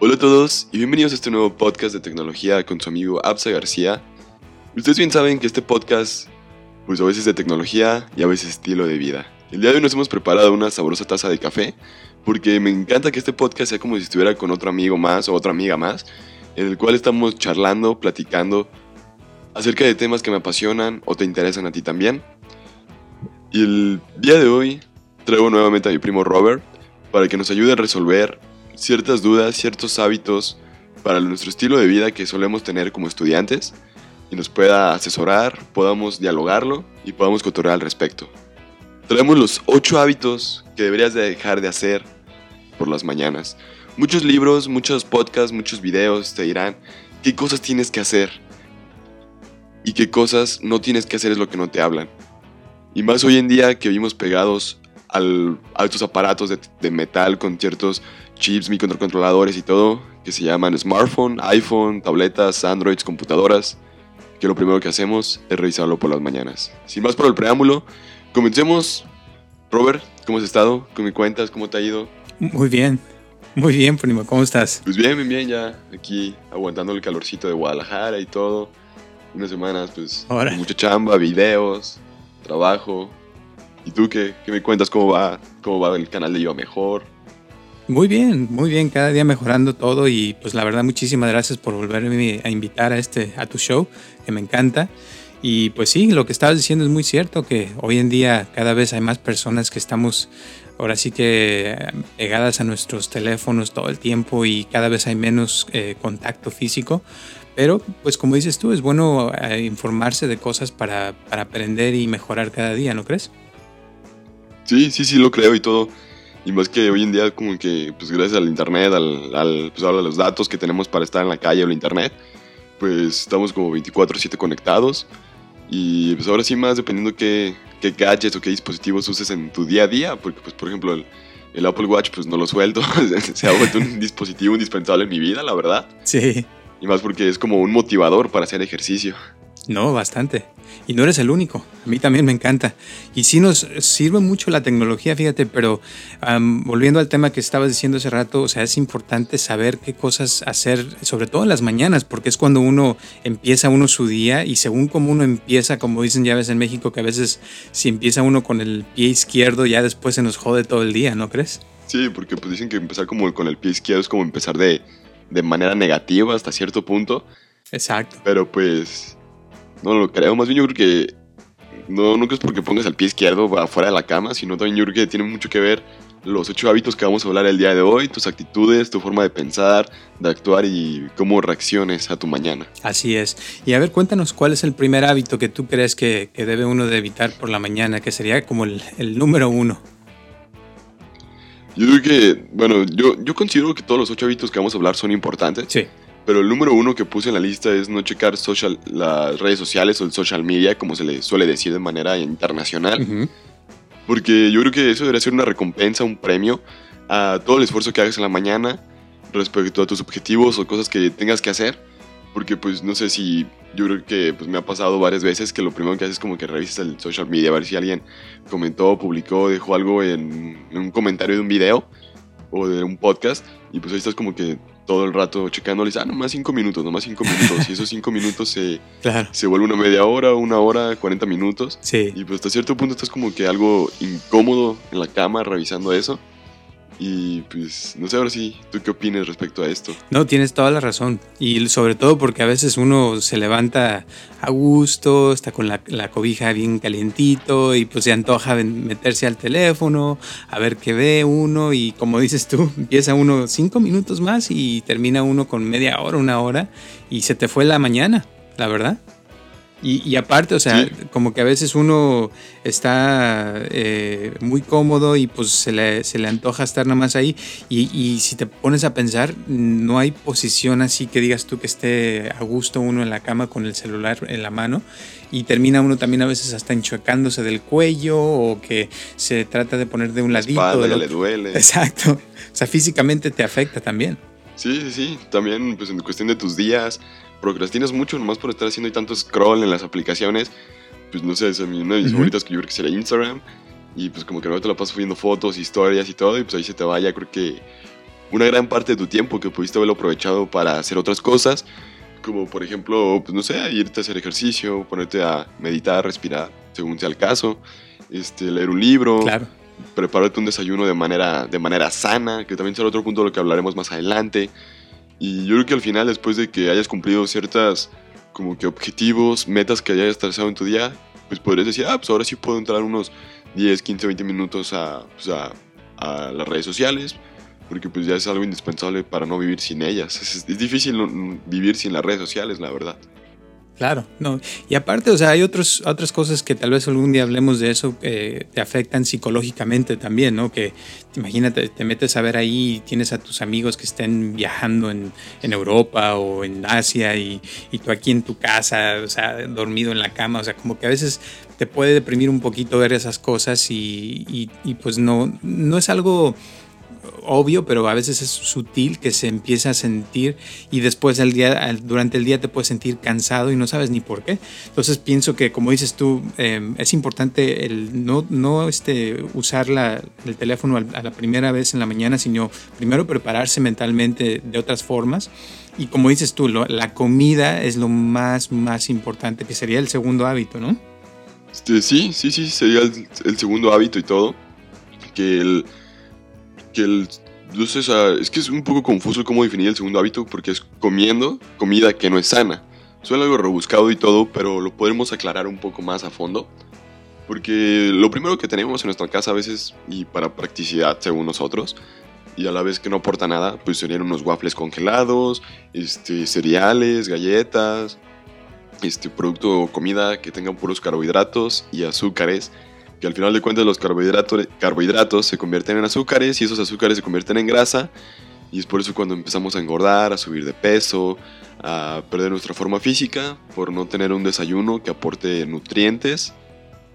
Hola a todos y bienvenidos a este nuevo podcast de tecnología con su amigo Absa García. Ustedes bien saben que este podcast, pues a veces de tecnología y a veces estilo de vida. El día de hoy nos hemos preparado una sabrosa taza de café porque me encanta que este podcast sea como si estuviera con otro amigo más o otra amiga más, en el cual estamos charlando, platicando acerca de temas que me apasionan o te interesan a ti también. Y el día de hoy traigo nuevamente a mi primo Robert para que nos ayude a resolver ciertas dudas, ciertos hábitos para nuestro estilo de vida que solemos tener como estudiantes y nos pueda asesorar, podamos dialogarlo y podamos cotorrear al respecto. Traemos los 8 hábitos que deberías de dejar de hacer por las mañanas. Muchos libros, muchos podcasts, muchos videos te dirán qué cosas tienes que hacer y qué cosas no tienes que hacer es lo que no te hablan. Y más hoy en día que vivimos pegados al, a estos aparatos de, de metal con ciertos chips, microcontroladores y todo, que se llaman smartphone, iPhone, tabletas, androids, computadoras, que lo primero que hacemos es revisarlo por las mañanas. Sin más por el preámbulo, comencemos. Robert, ¿cómo has estado? ¿Cómo me cuentas? ¿Cómo te ha ido? Muy bien, muy bien, primo. ¿Cómo estás? Pues bien, bien, bien, ya aquí aguantando el calorcito de Guadalajara y todo. Unas semanas, pues, Ahora. con mucha chamba, videos, trabajo. ¿Y tú qué, qué me cuentas? ¿Cómo va? ¿Cómo va el canal de Yo Mejor? Muy bien, muy bien. Cada día mejorando todo y pues la verdad muchísimas gracias por volverme a invitar a este a tu show que me encanta. Y pues sí, lo que estabas diciendo es muy cierto que hoy en día cada vez hay más personas que estamos ahora sí que pegadas a nuestros teléfonos todo el tiempo y cada vez hay menos eh, contacto físico. Pero pues como dices tú, es bueno eh, informarse de cosas para, para aprender y mejorar cada día, ¿no crees? Sí, sí, sí, lo creo y todo. Y más que hoy en día, como que, pues gracias al internet, al, al, pues, ahora a los datos que tenemos para estar en la calle o el internet, pues estamos como 24-7 conectados. Y pues ahora sí más dependiendo qué, qué gadgets o qué dispositivos uses en tu día a día, porque pues por ejemplo el, el Apple Watch pues no lo suelto, se ha vuelto un dispositivo indispensable en mi vida, la verdad. Sí. Y más porque es como un motivador para hacer ejercicio. No, bastante. Y no eres el único. A mí también me encanta. Y sí nos sirve mucho la tecnología, fíjate, pero um, volviendo al tema que estabas diciendo hace rato, o sea, es importante saber qué cosas hacer, sobre todo en las mañanas, porque es cuando uno empieza uno su día y según como uno empieza, como dicen ya ves en México, que a veces si empieza uno con el pie izquierdo, ya después se nos jode todo el día, ¿no crees? Sí, porque pues dicen que empezar como con el pie izquierdo es como empezar de, de manera negativa hasta cierto punto. Exacto. Pero pues no lo creo. Más bien yo creo que no, no es porque pongas el pie izquierdo afuera de la cama, sino también yo creo que tiene mucho que ver los ocho hábitos que vamos a hablar el día de hoy, tus actitudes, tu forma de pensar, de actuar y cómo reacciones a tu mañana. Así es. Y a ver, cuéntanos cuál es el primer hábito que tú crees que, que debe uno de evitar por la mañana, que sería como el, el número uno. Yo creo que, bueno, yo, yo considero que todos los ocho hábitos que vamos a hablar son importantes. Sí. Pero el número uno que puse en la lista es no checar social, las redes sociales o el social media, como se le suele decir de manera internacional. Ujú. Porque yo creo que eso debería ser una recompensa, un premio a todo el esfuerzo que hagas en la mañana respecto a tus objetivos o cosas que tengas que hacer. Porque pues no sé si yo creo que pues, me ha pasado varias veces que lo primero que haces es como que revisas el social media a ver si alguien comentó, publicó, dejó algo en, en un comentario de un video o de un podcast y pues ahí estás como que todo el rato checando, le dices, ah, nomás cinco minutos, nomás cinco minutos. Y esos cinco minutos se, Claro. se vuelve una media hora, una hora, 40 minutos. Sí. Y pues hasta cierto punto estás como que algo incómodo en la cama revisando eso. Y pues no sé ahora sí, ¿tú qué opinas respecto a esto? No, tienes toda la razón. Y sobre todo porque a veces uno se levanta a gusto, está con la, la cobija bien calientito y pues se antoja meterse al teléfono, a ver qué ve uno y como dices tú, empieza uno cinco minutos más y termina uno con media hora, una hora y se te fue la mañana, la verdad. Y, y aparte, o sea, Sí. como que a veces uno está eh, muy cómodo y pues se le, se le antoja estar nada más ahí. Y, y si te pones a pensar, no hay posición así que digas tú que esté a gusto uno en la cama con el celular en la mano. Y termina uno también a veces hasta enchuecándose del cuello o que se trata de poner de un La ladito. espalda del le duele. Exacto. O sea, físicamente te afecta también. Sí, sí, sí. También pues en cuestión de tus días, procrastinas mucho nomás por estar haciendo tanto scroll en las aplicaciones. Pues no sé, es una de mis Ujú. favoritas que yo creo que sería Instagram. Y pues como que luego te la pasas subiendo fotos, historias y todo. Y pues ahí se te va ya creo que una gran parte de tu tiempo que pudiste haberlo aprovechado para hacer otras cosas, como por ejemplo, pues no sé, irte a hacer ejercicio, ponerte a meditar, respirar, según sea el caso, este, leer un libro, Claro. prepararte un desayuno de manera, de manera sana, que también será otro punto de lo que hablaremos más adelante. Y yo creo que al final, después de que hayas cumplido ciertas como que objetivos, metas que hayas trazado en tu día, pues podrías decir, ah, pues ahora sí puedo entrar unos 10, 15, 20 minutos a, pues a, a las redes sociales, porque pues ya es algo indispensable para no vivir sin ellas. Es, es difícil vivir sin las redes sociales, la verdad. Claro, no. Y aparte, o sea, hay otros, otras cosas que tal vez algún día hablemos de eso que te afectan psicológicamente también, ¿no? Que imagínate, te metes a ver ahí y tienes a tus amigos que estén viajando en, en Europa o en Asia y, y tú aquí en tu casa, o sea, dormido en la cama, o sea, como que a veces te puede deprimir un poquito ver esas cosas y, y- y, pues no, no es algo obvio, pero a veces es sutil que se empieza a sentir y después del día, al- durante el día te puedes sentir cansado y no sabes ni por qué. Entonces pienso que, como dices tú, eh, es importante el no, no este, usar la- el teléfono al- a la primera vez en la mañana, sino primero prepararse mentalmente de otras formas. Y como dices tú, la comida es lo más, más importante, que sería el segundo hábito, ¿no? Este, sí, sí, sí, sería el, el segundo hábito y todo. Que el. Que el. Es que es un poco confuso cómo definir el segundo hábito porque es comiendo comida que no es sana. Suena algo rebuscado y todo, pero lo podemos aclarar un poco más a fondo. Porque lo primero que tenemos en nuestra casa a veces, y para practicidad según nosotros, y a la vez que no aporta nada, pues serían unos waffles congelados, este, cereales, galletas, este producto o comida que tengan puros carbohidratos y azúcares, que al final de cuentas los carbohidratos, carbohidratos se convierten en azúcares y esos azúcares se convierten en grasa y es por eso cuando empezamos a engordar, a subir de peso, a perder nuestra forma física por no tener un desayuno que aporte nutrientes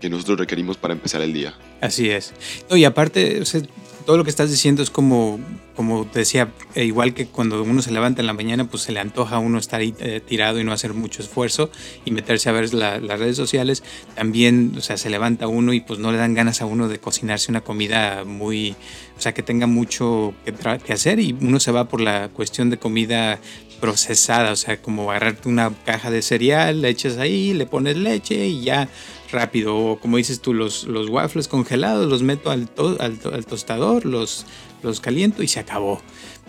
que nosotros requerimos para empezar el día. Así es. No, y aparte, o sea, todo lo que estás diciendo es como, como te decía, eh, igual que cuando uno se levanta en la mañana, pues se le antoja a uno estar eh, tirado y no hacer mucho esfuerzo y meterse a ver la- las redes sociales. También, o sea, se levanta uno y pues no le dan ganas a uno de cocinarse una comida muy, o sea, que tenga mucho que, que hacer y uno se va por la cuestión de comida procesada, o sea, como agarrarte una caja de cereal, le echas ahí, le pones leche y ya rápido. O como dices tú, los, los waffles congelados los meto al, al tostador, los, los caliento y se acabó.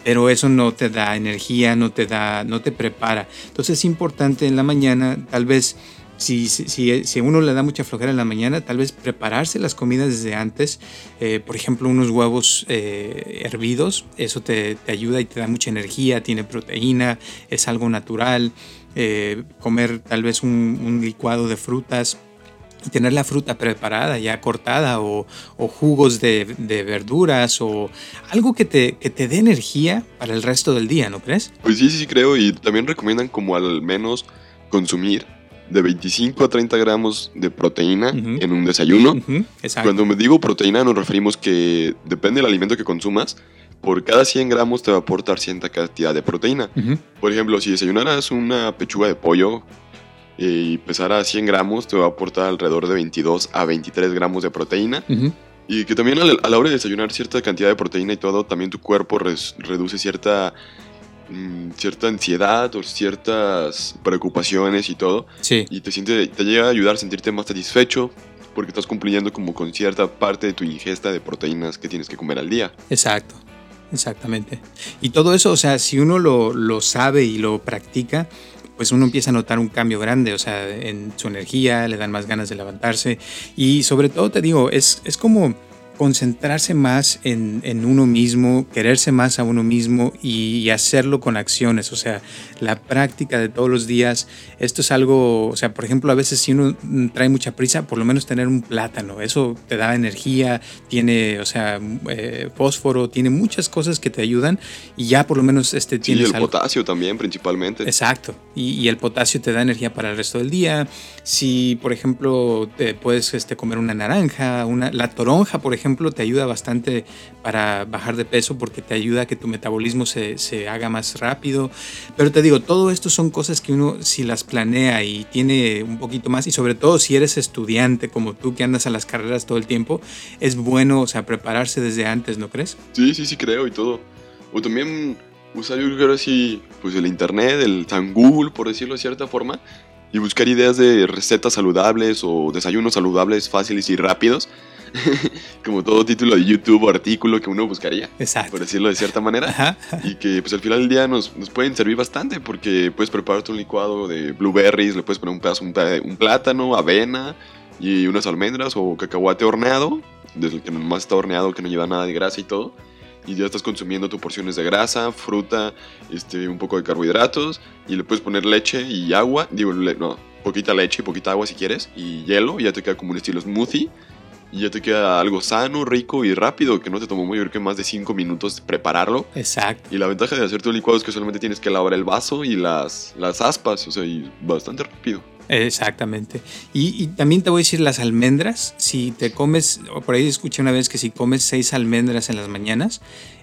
Pero eso no te da energía, no te da, no te prepara. Entonces es importante en la mañana, tal vez si, si, si, uno le da mucha flojera en la mañana, tal vez prepararse las comidas desde antes. Eh, por ejemplo, unos huevos eh, hervidos, eso te, te ayuda y te da mucha energía, tiene proteína, es algo natural. Eh, comer tal vez un, licuado de frutas y tener la fruta preparada, ya cortada, o, jugos de, de verduras, o algo que te, que te dé energía para el resto del día, ¿no crees? Pues sí, sí creo y también recomiendan como al menos consumir de 25 a 30 gramos de proteína en un desayuno. Exacto. Cuando me digo proteína nos referimos que depende del alimento que consumas, por cada 100 gramos te va a aportar cierta cantidad de proteína. Por ejemplo, si desayunaras una pechuga de pollo eh, y pesara 100 gramos, te va a aportar alrededor de 22 a 23 gramos de proteína. Y que también a la, a la hora de desayunar cierta cantidad de proteína y todo, también tu cuerpo res- reduce cierta, mm, cierta ansiedad o ciertas preocupaciones y todo. Sí, Y te, siente, te llega a ayudar a sentirte más satisfecho porque estás cumpliendo como con cierta parte de tu ingesta de proteínas que tienes que comer al día. exacto. Exactamente. Y todo eso, o sea, si uno lo, lo sabe y lo practica, pues uno empieza a notar un cambio grande, o sea, en su energía, le dan más ganas de levantarse. Y sobre todo, te digo, es, es como concentrarse más en, en uno mismo, quererse más a uno mismo y, y hacerlo con acciones, o sea, la práctica de todos los días. Esto es algo, o sea, por ejemplo, a veces si uno trae mucha prisa, por lo menos tener un plátano, eso te da energía, tiene, o sea, eh, fósforo, tiene muchas cosas que te ayudan y ya por lo menos este, Sí, tienes el algo. potasio también principalmente. Exacto. Y, y el potasio te da energía para el resto del día. Si, por ejemplo, te puedes este, comer una naranja, una, la toronja, por ejemplo, te ayuda bastante para bajar de peso porque te ayuda a que tu metabolismo se, se haga más rápido. Pero te digo, todo esto son cosas que uno, si las planea y tiene un poquito más, y sobre todo si eres estudiante como tú que andas a las carreras todo el tiempo, es bueno, o sea, prepararse desde antes, ¿no crees? Sí, sí, sí creo y todo. O también usar, yo creo así, pues el internet, el San Google, por decirlo de cierta forma, y buscar ideas de recetas saludables o desayunos saludables fáciles y rápidos. como todo título de YouTube o artículo que uno buscaría, Exacto. por decirlo de cierta manera. Ajá. Y que pues al final del día nos, nos pueden servir bastante porque puedes prepararte un licuado de blueberries, le puedes poner un pedazo, un, un plátano, avena y unas almendras o cacahuate horneado, desde el que nomás está horneado, que no lleva nada de grasa y todo. Y ya estás consumiendo tus porciones de grasa, fruta, este, un poco de carbohidratos y le puedes poner leche y agua, digo, le- no, poquita leche y poquita agua si quieres y hielo y ya te queda como un estilo smoothie. Y ya te queda algo sano, rico y rápido, que no te tomó muy creo que más de 5 minutos prepararlo. Exacto. Y la ventaja de hacer tu licuado es que solamente tienes que lavar el vaso y las, las aspas, o sea, y bastante rápido. Exactamente. Y, y también te voy a decir las almendras. Si te comes, o por ahí escuché una vez que si comes seis almendras en las mañanas,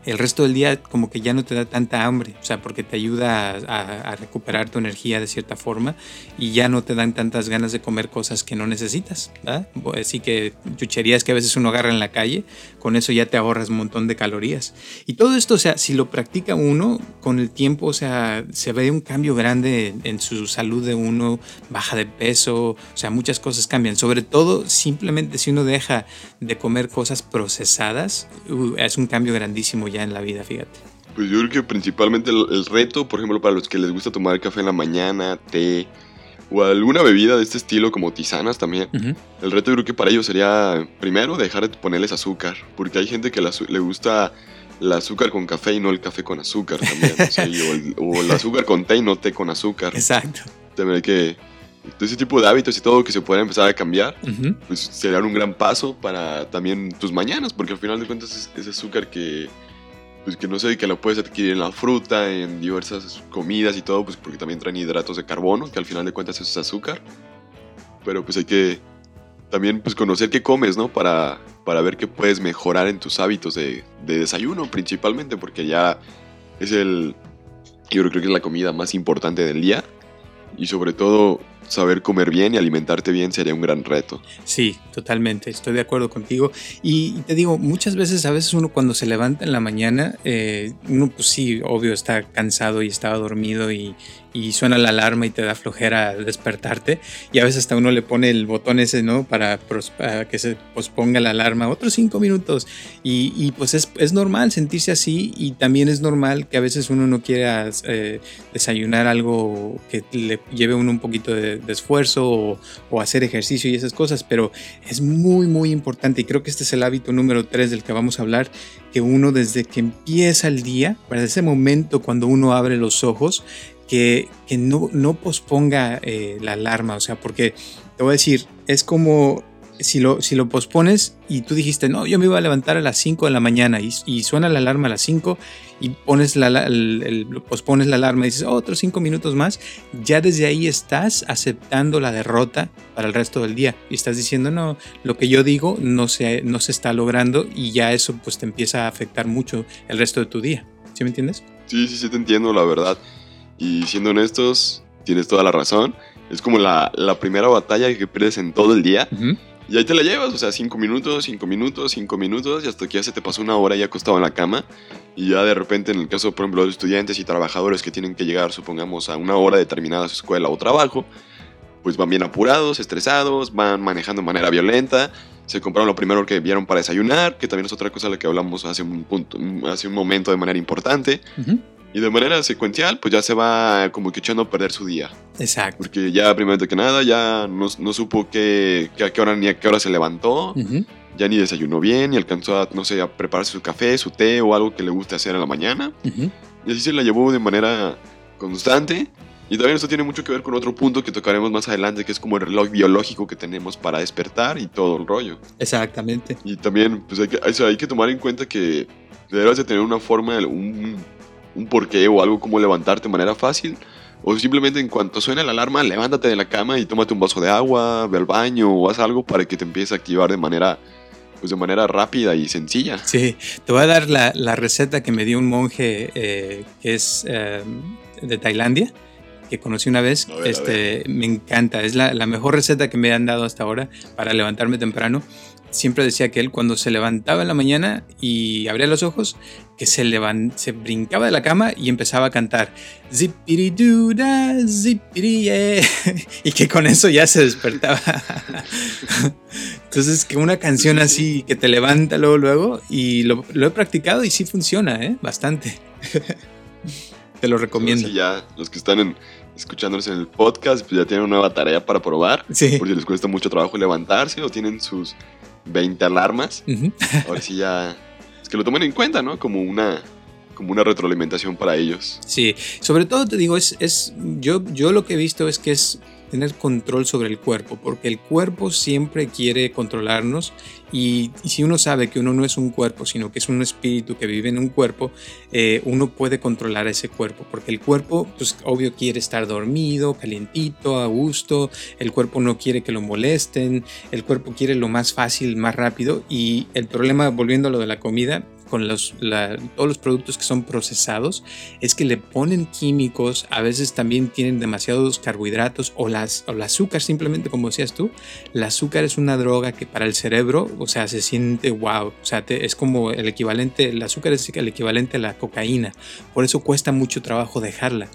el resto del día como que ya no te da tanta hambre. O sea, porque te ayuda a, recuperar tu energía de cierta forma y ya no te dan tantas ganas de comer cosas que no necesitas. ¿verdad? Así que chucherías que a veces uno agarra en la calle, con eso ya te ahorras un montón de calorías. Y todo esto, o sea, si lo practica uno, con el tiempo, o sea, se ve un cambio grande en su salud de uno, baja de peso, o sea, muchas cosas cambian. Sobre todo, simplemente si uno deja de comer cosas procesadas, uh, es un cambio grandísimo ya en la vida, fíjate. Pues yo creo que principalmente el, el reto, por ejemplo, para los que les gusta tomar café en la mañana, té o alguna bebida de este estilo como tisanas también, el reto yo creo que para ellos sería primero dejar de ponerles azúcar, porque hay gente que la le gusta el azúcar con café y no el café con azúcar también, o, sea, y- o el, o el azúcar con té y no té con azúcar. Exacto. También hay que... Ese tipo de hábitos y todo que se pueden empezar a cambiar, Ujú. pues sería un gran paso para también tus mañanas, porque al final de cuentas es, es azúcar que, pues que no sé, que lo puedes adquirir en la fruta, en diversas comidas y todo, pues porque también traen hidratos de carbono, que al final de cuentas es azúcar. Pero pues hay que también pues conocer qué comes, ¿no? Para, para ver qué puedes mejorar en tus hábitos de, de desayuno principalmente, porque ya es el, yo creo que es la comida más importante del día. Y sobre todo, saber comer bien y alimentarte bien sería un gran reto. Sí, totalmente, estoy de acuerdo contigo. Y, te digo, muchas veces, a veces uno cuando se levanta en la mañana, eh, uno pues sí, obvio está cansado y estaba dormido y, y suena la alarma y te da flojera despertarte. Y a veces hasta uno le pone el botón ese, ¿no? Para, para que se posponga la alarma otros cinco minutos. Y, y, pues es, es normal sentirse así y también es normal que a veces uno no quiera eh, desayunar algo que le lleve uno un poquito de, de esfuerzo o, hacer ejercicio y esas cosas, pero es muy, muy importante y creo que este es el hábito número tres del que vamos a hablar, que uno desde que empieza el día, para ese momento cuando uno abre los ojos, que, que no, no posponga eh, la alarma, o sea, porque te voy a decir, es como si lo, si lo pospones y tú dijiste, no, yo me iba a levantar a las 5 de la mañana y, y suena la alarma a las 5 y pones la, la- el, el- pospones la alarma y dices, "Oh, otros 5 minutos más, ya desde ahí estás aceptando la derrota para el resto del día y estás diciendo, no, lo que yo digo no se, no se está logrando y ya eso pues te empieza a afectar mucho el resto de tu día. ¿Sí me entiendes? Sí, sí, sí, te entiendo, la verdad. Y siendo honestos, tienes toda la razón. Es como la, la primera batalla que pierdes en todo el día. Ujú. Y ahí te la llevas, o sea, cinco minutos, cinco minutos, cinco minutos, y hasta que ya se te pasó una hora ya acostado en la cama. Y ya de repente, en el caso, por ejemplo, de estudiantes y trabajadores que tienen que llegar, supongamos, a una hora determinada a su escuela o trabajo, pues van bien apurados, estresados, van manejando de manera violenta, se compraron lo primero que vieron para desayunar, que también es otra cosa de la que hablamos hace un, punto, hace un momento de manera importante. Ujú. Y de manera secuencial, pues ya se va como que echando a perder su día. Exacto. Porque ya, primero que nada, ya no, no supo qué- a qué hora ni a qué hora se levantó. Ya ni desayunó bien, ni alcanzó a, no sé, a prepararse su café, su té o algo que le guste hacer en la mañana. Y así se la llevó de manera constante. Y también esto tiene mucho que ver con otro punto que tocaremos más adelante, que es como el reloj biológico que tenemos para despertar y todo el rollo. Exactamente. Y también, pues hay que, o sea, hay que tomar en cuenta que deberás de tener una forma, un, un porqué o algo como levantarte de manera fácil. O simplemente en cuanto suene la alarma, levántate de la cama y tómate un vaso de agua, ve al baño o haz algo para que te empiece a activar de manera, pues de manera rápida y sencilla. Sí, te voy a dar la, la receta que me dio un monje eh, que es eh, de Tailandia, que conocí una vez. Ver, este, Me encanta, es la, la mejor receta que me han dado hasta ahora para levantarme temprano. Siempre decía que él cuando se levantaba en la mañana y abría los ojos, que se, se brincaba de la cama y empezaba a cantar Zipiriduda, zipiri y que con eso ya se despertaba. Entonces, que una canción así que te levanta luego, luego, y lo, he practicado y sí funciona, ¿eh? Bastante. te lo recomiendo. Sí, ya, los que están escuchándonos en el podcast, pues ya tienen una nueva tarea para probar. Sí. Porque les cuesta mucho trabajo levantarse o tienen sus 20 alarmas. Ahora sí ya que lo tomen en cuenta, ¿no? Como una, como una retroalimentación para ellos. Sí, sobre todo te digo, es, es yo, yo lo que he visto es que es tener control sobre el cuerpo, porque el cuerpo siempre quiere controlarnos y, si uno sabe que uno no es un cuerpo, sino que es un espíritu que vive en un cuerpo, eh, uno puede controlar ese cuerpo, porque el cuerpo, pues obvio, quiere estar dormido, calientito, a gusto, el cuerpo no quiere que lo molesten, el cuerpo quiere lo más fácil, más rápido y el problema, volviendo a lo de la comida, con los, todos los productos que son procesados es que le ponen químicos, a veces también tienen demasiados carbohidratos o, las, o el azúcar, simplemente como decías tú. El azúcar es una droga que para el cerebro, o sea, se siente wow, o sea, es como el equivalente, el azúcar es el equivalente a la cocaína, por eso cuesta mucho trabajo dejarla.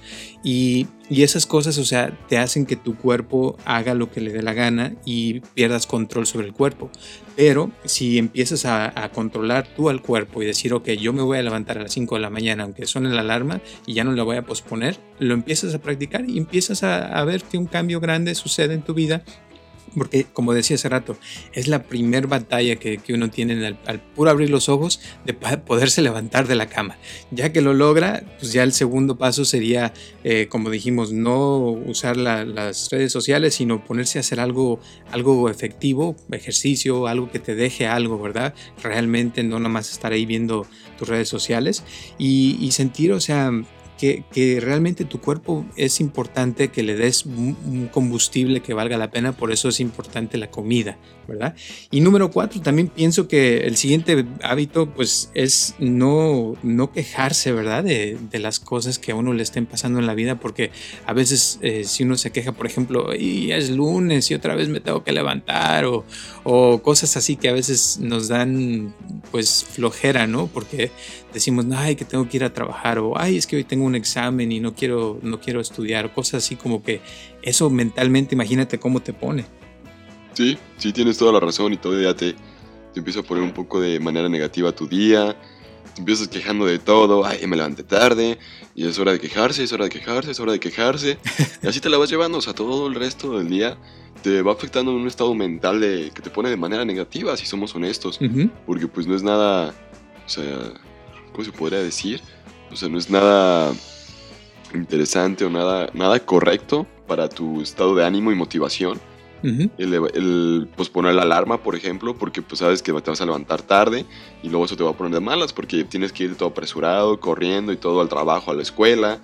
Y, y esas cosas, o sea, te hacen que tu cuerpo haga lo que le dé la gana y pierdas control sobre el cuerpo. Pero si empiezas a, controlar tú al cuerpo y decir, ok, yo me voy a levantar a las 5 de la mañana, aunque suene la alarma, y ya no lo voy a posponer, lo empiezas a practicar y empiezas a ver que un cambio grande sucede en tu vida porque, como decía hace rato, es la primer batalla que, que uno tiene al, puro abrir los ojos de poderse levantar de la cama. Ya que lo logra, pues ya el segundo paso sería, eh, como dijimos, no usar las redes sociales, sino ponerse a hacer algo, algo efectivo, ejercicio, algo que te deje algo, ¿verdad? Realmente no nada más estar ahí viendo tus redes sociales y, y sentir, o sea, que, realmente tu cuerpo es importante que le des un, combustible que valga la pena, por eso es importante la comida, ¿verdad? Y número cuatro, también pienso que el siguiente hábito pues es no, no quejarse, ¿verdad? De, las cosas que a uno le estén pasando en la vida, porque a veces eh, si uno se queja, por ejemplo, y es lunes y otra vez me tengo que levantar, o, o cosas así que a veces nos dan pues flojera, ¿no? Porque decimos, ay, que tengo que ir a trabajar, o ay, es que hoy tengo un examen y no quiero, no quiero estudiar, cosas así como que eso mentalmente, imagínate cómo te pone. Sí, sí, tienes toda la razón y todo ya te, te empieza a poner un poco de manera negativa tu día, te empiezas quejando de todo, ay, me levanté tarde, y es hora de quejarse, es hora de quejarse, es hora de quejarse, y así te la vas llevando, o sea, todo el resto del día te va afectando en un estado mental de, que te pone de manera negativa, si somos honestos, porque pues no es nada, o sea, ¿cómo se podría decir? O sea, no es nada interesante o nada, nada correcto para tu estado de ánimo y motivación. el, posponer la alarma, por ejemplo, porque pues sabes que te vas a levantar tarde y luego eso te va a poner de malas porque tienes que ir todo apresurado, corriendo y todo al trabajo, a la escuela.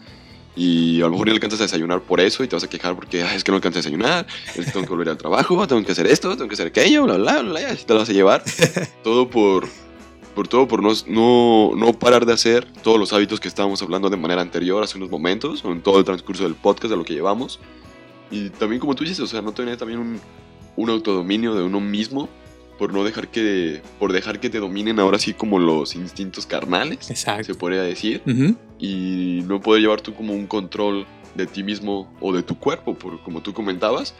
Y a lo mejor no alcanzas a desayunar por eso y te vas a quejar porque es que no alcanzas a desayunar, es que tengo que volver al trabajo, tengo que hacer esto, tengo que hacer aquello, bla, bla, bla, bla, y te lo vas a llevar. todo por, por todo por no, no, no, parar de hacer todos los hábitos que estábamos hablando de manera anterior hace unos momentos, o en todo el transcurso del podcast de lo que llevamos. Y también como tú dices, o sea, no tener también un, un autodominio de uno mismo por no dejar que por dejar que te dominen ahora sí como los instintos carnales, Exacto. se podría decir, y no poder llevar tú como un control de ti mismo o de tu cuerpo, por, como tú comentabas,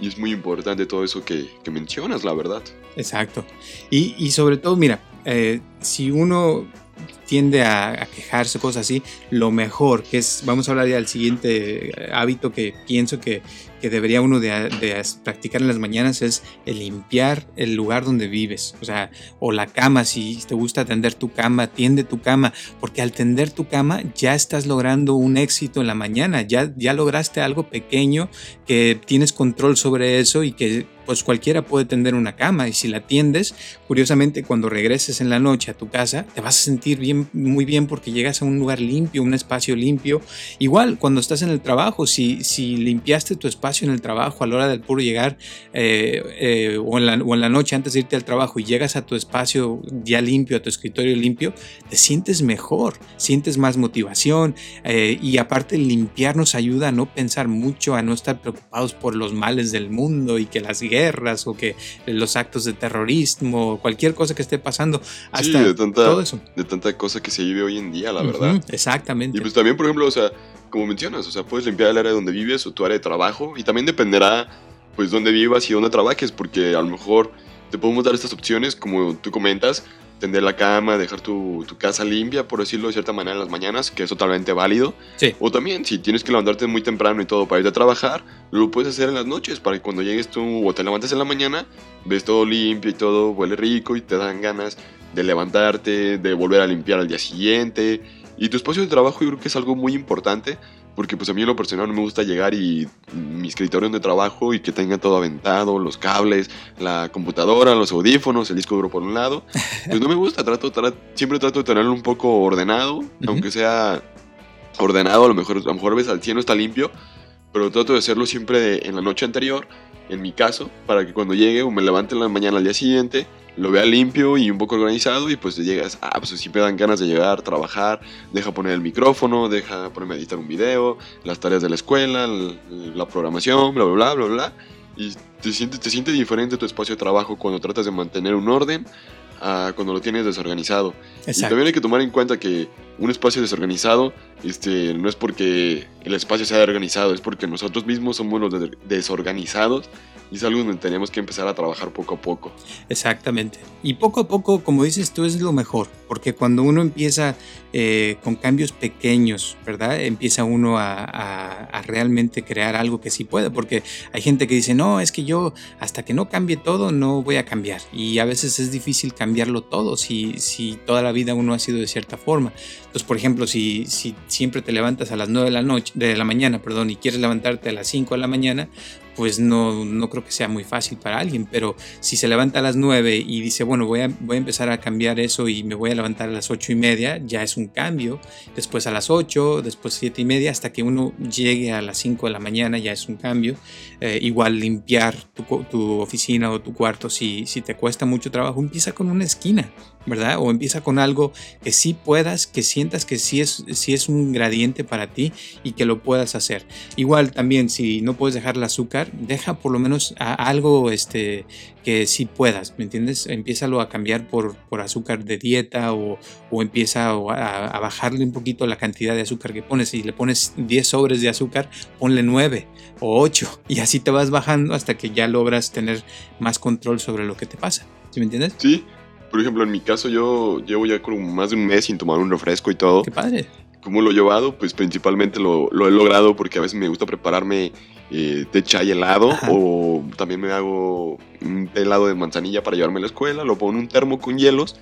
y es muy importante todo eso que, que mencionas, la verdad. Exacto. Y, y sobre todo, mira, eh, si uno tiende a, quejarse, cosas así, lo mejor, que es, vamos a hablar ya del siguiente eh, hábito que pienso que, que debería uno de, practicar en las mañanas es limpiar el lugar donde vives, o sea, o la cama, si te gusta tender tu cama, tiende tu cama, porque al tender tu cama ya estás logrando un éxito en la mañana, ya, ya lograste algo pequeño que tienes control sobre eso y que pues cualquiera puede tender una cama. Y si la tiendes, curiosamente cuando regreses en la noche a tu casa, te vas a sentir bien, muy bien porque llegas a un lugar limpio, un espacio limpio. Igual cuando estás en el trabajo, si, si limpiaste tu espacio en el trabajo a la hora del puro llegar eh, eh, o, en la, o, en la, noche antes de irte al trabajo y llegas a tu espacio ya limpio, a tu escritorio limpio, te sientes mejor, sientes más motivación eh, y aparte limpiar nos ayuda a no pensar mucho, a no estar preocupados por los males del mundo y que las guerras o que los actos de terrorismo, cualquier cosa que esté pasando, hasta de tanta, todo eso. De tanta cosa que se vive hoy en día, la verdad. Exactamente. Y pues también, por ejemplo, o sea, como mencionas, o sea, puedes limpiar el área donde vives o tu área de trabajo y también dependerá, pues, dónde vivas y dónde trabajes, porque a lo mejor te podemos dar estas opciones, como tú comentas, tender la cama, dejar tu, tu, casa limpia, por decirlo de cierta manera, en las mañanas, que es totalmente válido. Sí. O también, si tienes que levantarte muy temprano y todo para ir a trabajar, lo puedes hacer en las noches, para que cuando llegues tú o te levantes en la mañana, ves todo limpio y todo, huele rico y te dan ganas de levantarte, de volver a limpiar al día siguiente. Y tu espacio de trabajo yo creo que es algo muy importante porque pues a mí en lo personal no me gusta llegar y mi escritorio de trabajo y que tenga todo aventado, los cables, la computadora, los audífonos, el disco duro por un lado. Pues no me gusta, trato, siempre trato de tenerlo un poco ordenado, aunque sea ordenado, a lo mejor a lo mejor ves al cielo está limpio, pero trato de hacerlo siempre en la noche anterior, en mi caso, para que cuando llegue o me levante en la mañana al día siguiente, lo vea limpio y un poco organizado y pues te llegas, ah, pues siempre dan ganas de llegar, trabajar, deja poner el micrófono, deja ponerme a editar un video, las tareas de la escuela, la programación, bla, bla, bla, bla, bla. Y te sientes te siente diferente tu espacio de trabajo cuando tratas de mantener un orden a cuando lo tienes desorganizado. Y también hay que tomar en cuenta que un espacio desorganizado este, no es porque el espacio sea organizado, es porque nosotros mismos somos los desorganizados y es algo donde tenemos que empezar a trabajar poco a poco. Exactamente. Y poco a poco, como dices tú, es lo mejor, porque cuando uno empieza eh, con cambios pequeños, ¿verdad? Empieza uno a, a, realmente crear algo que sí puede, porque hay gente que dice, no, es que yo hasta que no cambie todo, no voy a cambiar. Y a veces es difícil cambiarlo todo si, si toda la vida uno ha sido de cierta forma. Entonces, por ejemplo, si, si siempre te levantas a las 9 de la, noche, de la mañana perdón, y quieres levantarte a las 5 de la mañana, pues no, no creo que sea muy fácil para alguien, pero si se levanta a las 9 y dice, bueno, voy a, voy a empezar a cambiar eso y me voy a levantar a las 8 y media, ya es un cambio, después a las 8, después 7 y media, hasta que uno llegue a las 5 de la mañana, ya es un cambio. Eh, igual limpiar tu, tu, oficina o tu cuarto, si, si te cuesta mucho trabajo, empieza con una esquina, ¿verdad? O empieza con algo que sí puedas, que sientas que sí es, sí es un gradiente para ti y que lo puedas hacer. Igual también, si no puedes dejar el azúcar, deja por lo menos algo este, que sí puedas, ¿me entiendes? Empiézalo a cambiar por, por azúcar de dieta o, o empieza a, a, bajarle un poquito la cantidad de azúcar que pones. Si le pones 10 sobres de azúcar, ponle 9 o 8 y así te vas bajando hasta que ya logras tener más control sobre lo que te pasa. ¿Sí me entiendes? Sí, por ejemplo, en mi caso yo llevo ya como más de un mes sin tomar un refresco y todo. Qué padre. ¿Cómo lo he llevado? Pues principalmente lo, lo he logrado porque a veces me gusta prepararme eh, de chai helado o también me hago un helado de manzanilla para llevarme a la escuela, lo pongo en un termo con hielos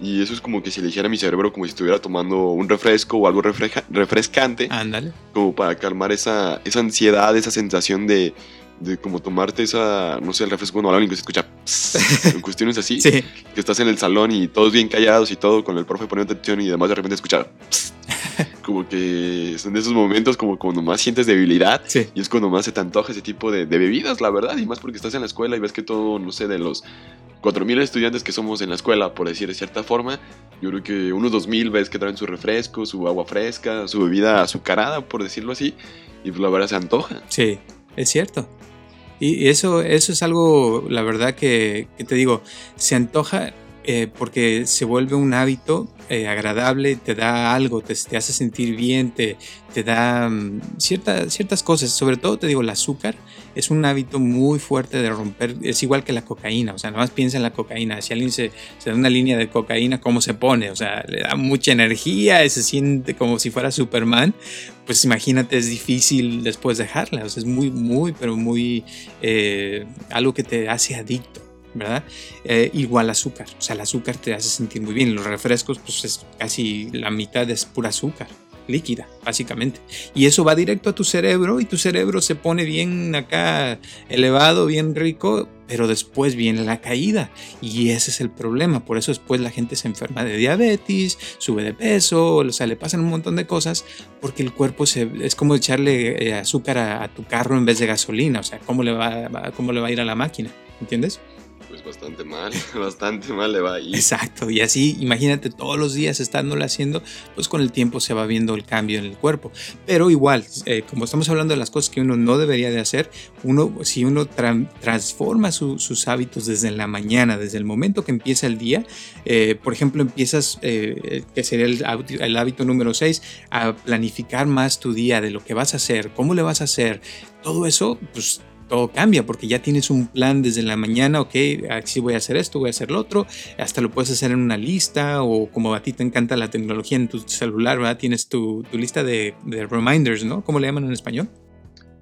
y eso es como que si le dijera a mi cerebro como si estuviera tomando un refresco o algo refrescante. Ándale. Como para calmar esa, esa ansiedad, esa sensación de, de como tomarte esa, no sé, el refresco cuando alguien que se escucha en cuestiones así, sí. que estás en el salón y todos bien callados y todo, con el profe poniendo atención y demás de repente escuchar como que son de esos momentos como cuando más sientes debilidad sí. y es cuando más se te antoja ese tipo de, de, bebidas, la verdad, y más porque estás en la escuela y ves que todo, no sé, de los 4.000 estudiantes que somos en la escuela, por decir de cierta forma, yo creo que unos 2.000 ves que traen su refresco, su agua fresca, su bebida azucarada, por decirlo así, y pues la verdad se antoja. Sí, es cierto. Y eso, eso es algo, la verdad que, que te digo, se antoja eh, porque se vuelve un hábito eh, agradable, te da algo, te, hace sentir bien, te, da um, cierta, ciertas cosas. Sobre todo, te digo, el azúcar es un hábito muy fuerte de romper. Es igual que la cocaína, o sea, nada más piensa en la cocaína. Si alguien se, se da una línea de cocaína, ¿cómo se pone? O sea, le da mucha energía, se siente como si fuera Superman. Pues imagínate, es difícil después dejarla. O sea, es muy, muy, pero muy eh, algo que te hace adicto. ¿Verdad? Eh, igual azúcar, o sea, el azúcar te hace sentir muy bien. Los refrescos, pues es casi la mitad es pura azúcar líquida, básicamente. Y eso va directo a tu cerebro y tu cerebro se pone bien acá elevado, bien rico, pero después viene la caída. Y ese es el problema. Por eso después la gente se enferma de diabetes, sube de peso, o sea, le pasan un montón de cosas porque el cuerpo se, es como echarle azúcar a, a, tu carro en vez de gasolina. O sea, ¿cómo le va, cómo le va a ir a la máquina? ¿Entiendes? Bastante mal, bastante mal le va ahí. Exacto, y así, imagínate todos los días estándolo haciendo, pues con el tiempo se va viendo el cambio en el cuerpo. Pero igual, eh, como estamos hablando de las cosas que uno no debería de hacer, uno, si uno transforma sus hábitos desde la mañana, desde el momento que empieza el día, eh, por ejemplo, empiezas, eh, que sería el, el hábito número 6, a planificar más tu día de lo que vas a hacer, cómo le vas a hacer, todo eso, pues todo cambia porque ya tienes un plan desde la mañana, ok, así voy a hacer esto, voy a hacer lo otro, hasta lo puedes hacer en una lista o como a ti te encanta la tecnología en tu celular, ¿verdad? Tienes tu, lista de, reminders, ¿no? ¿Cómo le llaman en español?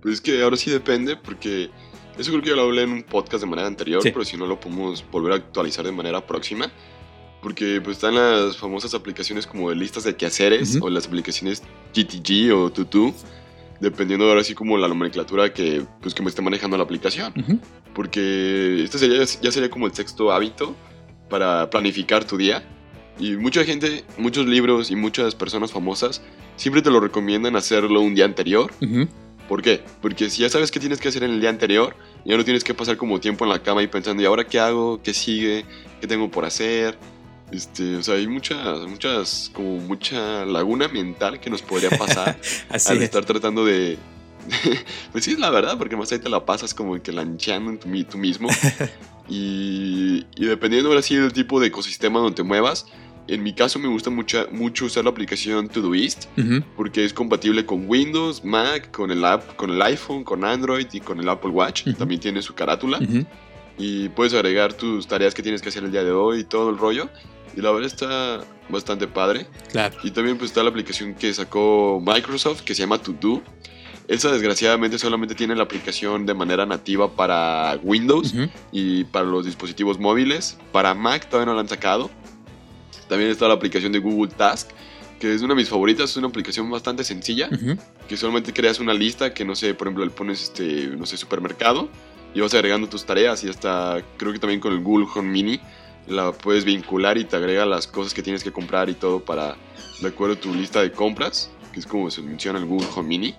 Pues es que ahora sí depende porque eso creo que ya lo hablé en un podcast de manera anterior, pero si no lo podemos volver a actualizar de manera próxima. Porque pues están las famosas aplicaciones como de listas de quehaceres o las aplicaciones GTG o Tutu dependiendo ahora sí como la nomenclatura que, pues, que me esté manejando la aplicación. Porque este sería, ya sería como el sexto hábito para planificar tu día. Y mucha gente, muchos libros y muchas personas famosas siempre te lo recomiendan hacerlo un día anterior. ¿Por qué? Porque si ya sabes qué tienes que hacer en el día anterior, ya no tienes que pasar como tiempo en la cama y pensando, ¿y ahora qué hago? ¿Qué sigue? ¿Qué tengo por hacer? Este, o sea, hay muchas, muchas, como mucha laguna mental que nos podría pasar al estar tratando de, Pues sí, es la verdad, porque más ahí te la pasas como que lancheando en tu, tú mismo. y, y, dependiendo ahora sí del tipo de ecosistema donde te muevas, en mi caso me gusta mucho, mucho usar la aplicación Todoist, porque es compatible con Windows, Mac, con el, app, con el iPhone, con Android y con el Apple Watch. También tiene su carátula. Y puedes agregar tus tareas que tienes que hacer el día de hoy y todo el rollo. Y la verdad está bastante padre. Claro. Y también pues está la aplicación que sacó Microsoft que se llama To Do. Esa desgraciadamente solamente tiene la aplicación de manera nativa para Windows y para los dispositivos móviles. Para Mac todavía no la han sacado. También está la aplicación de Google Task, que es una de mis favoritas. Es una aplicación bastante sencilla, que solamente creas una lista que no sé, por ejemplo, le pones este, no sé, supermercado y vas agregando tus tareas y hasta creo que también con el Google Home Mini la puedes vincular y te agrega las cosas que tienes que comprar y todo para de acuerdo a tu lista de compras, que es como se menciona el Google Home Mini.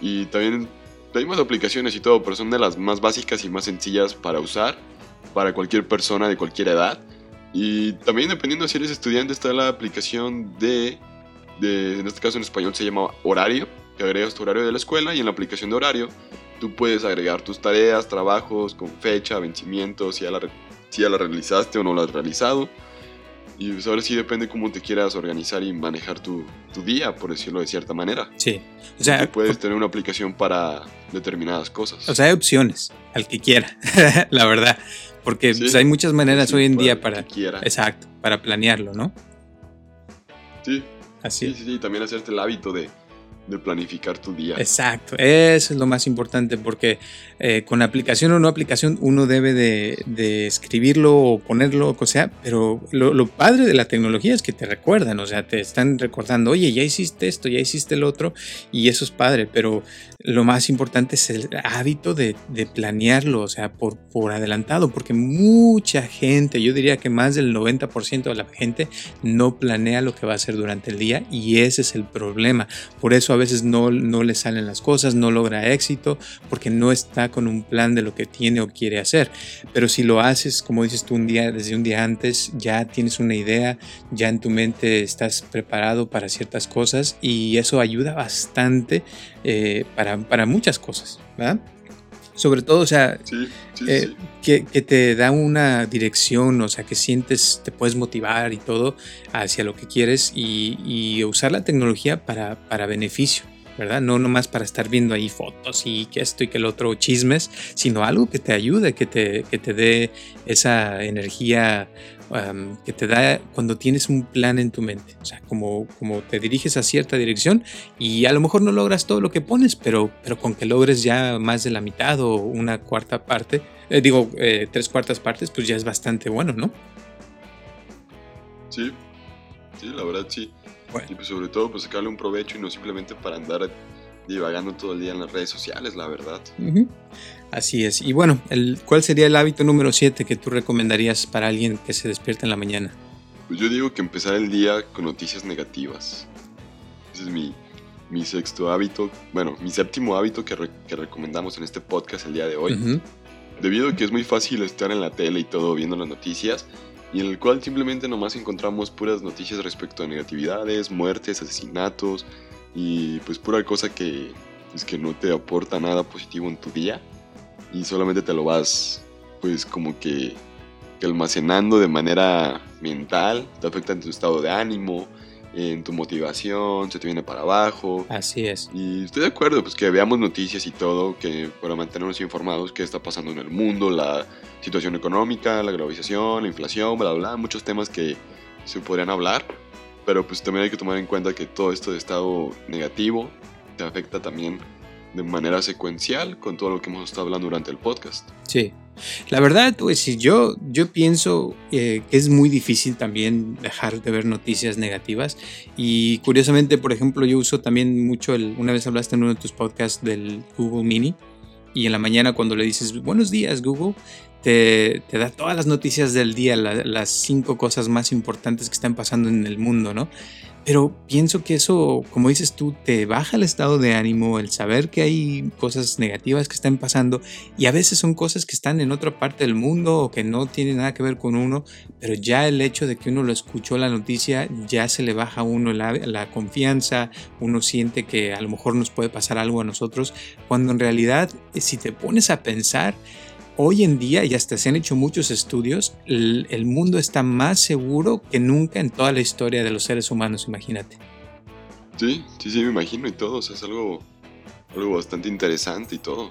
Y también hay más aplicaciones y todo, pero son de las más básicas y más sencillas para usar para cualquier persona de cualquier edad. Y también dependiendo si eres estudiante está la aplicación de, de en este caso en español se llama Horario, que agregas tu horario de la escuela y en la aplicación de Horario tú puedes agregar tus tareas, trabajos con fecha, vencimientos, si ya la, si ya la realizaste o no la has realizado. Y pues ahora sí depende cómo te quieras organizar y manejar tu, tu día, por decirlo de cierta manera. Sí. O sea, puedes tener una aplicación para determinadas cosas. O sea, hay opciones, al que quiera, la verdad. Porque pues, hay muchas maneras hoy en día para... Exacto, para planearlo, ¿no? Sí. Así. Sí, sí, sí, también hacerte el hábito de, de planificar tu día. Exacto, eso es lo más importante porque eh, con aplicación o no aplicación uno debe de, escribirlo o ponerlo, o sea, pero lo, padre de la tecnología es que te recuerdan, o sea, te están recordando, oye, ya hiciste esto, ya hiciste el otro y eso es padre, pero lo más importante es el hábito de, planearlo, o sea, por, por adelantado, porque mucha gente, yo diría que más del 90% de la gente no planea lo que va a hacer durante el día y ese es el problema. Por eso a veces no, no le salen las cosas, no logra éxito, porque no está con un plan de lo que tiene o quiere hacer. Pero si lo haces, como dices tú, un día, desde un día antes, ya tienes una idea, ya en tu mente estás preparado para ciertas cosas y eso ayuda bastante eh, para, para, muchas cosas. Sobre todo, o sea, eh, Que, que, te da una dirección, o sea, que sientes, te puedes motivar y todo hacia lo que quieres y, y usar la tecnología para, para beneficio. ¿verdad? No nomás para estar viendo ahí fotos y que esto y que el otro chismes, sino algo que te ayude, que te, que te dé esa energía que te da cuando tienes un plan en tu mente. O sea, como, como te diriges a cierta dirección y a lo mejor no logras todo lo que pones, pero, pero con que logres ya más de la mitad o una cuarta parte, eh, digo, eh, tres cuartas partes, pues ya es bastante bueno, ¿no? Sí, sí, la verdad sí. Y pues sobre todo, pues sacarle un provecho y no simplemente para andar divagando todo el día en las redes sociales, la verdad. Así es. Y bueno, el, ¿cuál sería el hábito número 7 que tú recomendarías para alguien que se despierta en la mañana? Pues yo digo que empezar el día con noticias negativas. Ese es mi, mi sexto hábito, bueno, mi séptimo hábito que, que recomendamos en este podcast el día de hoy. debido a que es muy fácil estar en la tele y todo viendo las noticias, y en el cual simplemente nomás encontramos puras noticias respecto a negatividades, muertes, asesinatos y pues pura cosa que es que no te aporta nada positivo en tu día y solamente te lo vas pues como que, que almacenando de manera mental, te afecta en tu estado de ánimo, en tu motivación, se te viene para abajo. Así es. Y estoy de acuerdo, pues que veamos noticias y todo, que para mantenernos informados qué está pasando en el mundo, la situación económica, la globalización, la inflación, bla, bla, bla, muchos temas que se podrían hablar, pero pues también hay que tomar en cuenta que todo esto de estado negativo te afecta también de manera secuencial con todo lo que hemos estado hablando durante el podcast. Sí. La verdad, pues yo, yo pienso eh, que es muy difícil también dejar de ver noticias negativas. Y curiosamente, por ejemplo, yo uso también mucho, el, una vez hablaste en uno de tus podcasts del Google Mini. Y en la mañana cuando le dices, buenos días Google, te, da todas las noticias del día, las cinco cosas más importantes que están pasando en el mundo, ¿no? Pero pienso que eso, como dices tú, te baja el estado de ánimo, el saber que hay cosas negativas que están pasando y a veces son cosas que están en otra parte del mundo o que no tienen nada que ver con uno, pero ya el hecho de que uno lo escuchó la noticia, ya se le baja a uno la, la confianza, uno siente que a lo mejor nos puede pasar algo a nosotros, cuando en realidad si te pones a pensar, hoy en día, y hasta se han hecho muchos estudios, el, mundo está más seguro que nunca en toda la historia de los seres humanos, imagínate. Sí, sí, sí, me imagino y todo, o sea, es algo algo bastante interesante y todo.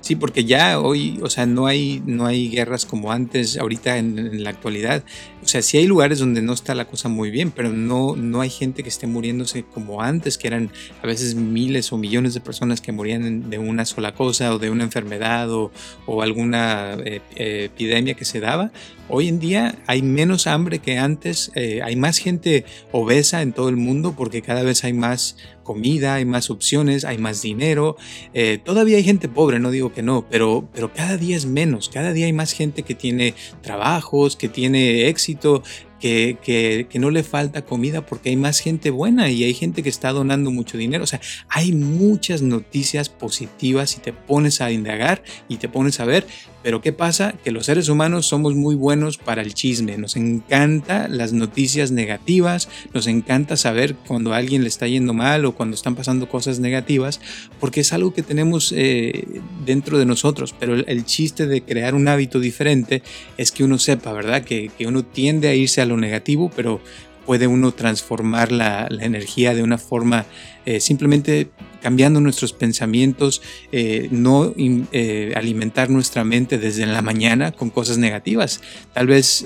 Sí, porque ya hoy, o sea, no hay, no hay guerras como antes, ahorita en, la actualidad. O sea, sí hay lugares donde no está la cosa muy bien, pero no, no hay gente que esté muriéndose como antes, que eran a veces miles o millones de personas que morían de una sola cosa o de una enfermedad o, o alguna eh, epidemia que se daba. Hoy en día hay menos hambre que antes, eh, hay más gente obesa en todo el mundo porque cada vez hay más comida, hay más opciones, hay más dinero. Eh, todavía hay gente pobre, no digo que no, pero, pero cada día es menos, cada día hay más gente que tiene trabajos, que tiene éxito, que, no le falta comida porque hay más gente buena y hay gente que está donando mucho dinero. O sea, hay muchas noticias positivas si te pones a indagar y te pones a ver. Pero ¿qué pasa? Que los seres humanos somos muy buenos para el chisme. Nos encanta las noticias negativas, nos encanta saber cuando a alguien le está yendo mal o cuando están pasando cosas negativas, porque es algo que tenemos eh, dentro de nosotros. Pero el, chiste de crear un hábito diferente es que uno sepa, ¿verdad? Que, que uno tiende a irse a lo negativo, pero puede uno transformar la, energía de una forma eh, simplemente cambiando nuestros pensamientos, eh, no eh, alimentar nuestra mente desde la mañana con cosas negativas. Tal vez,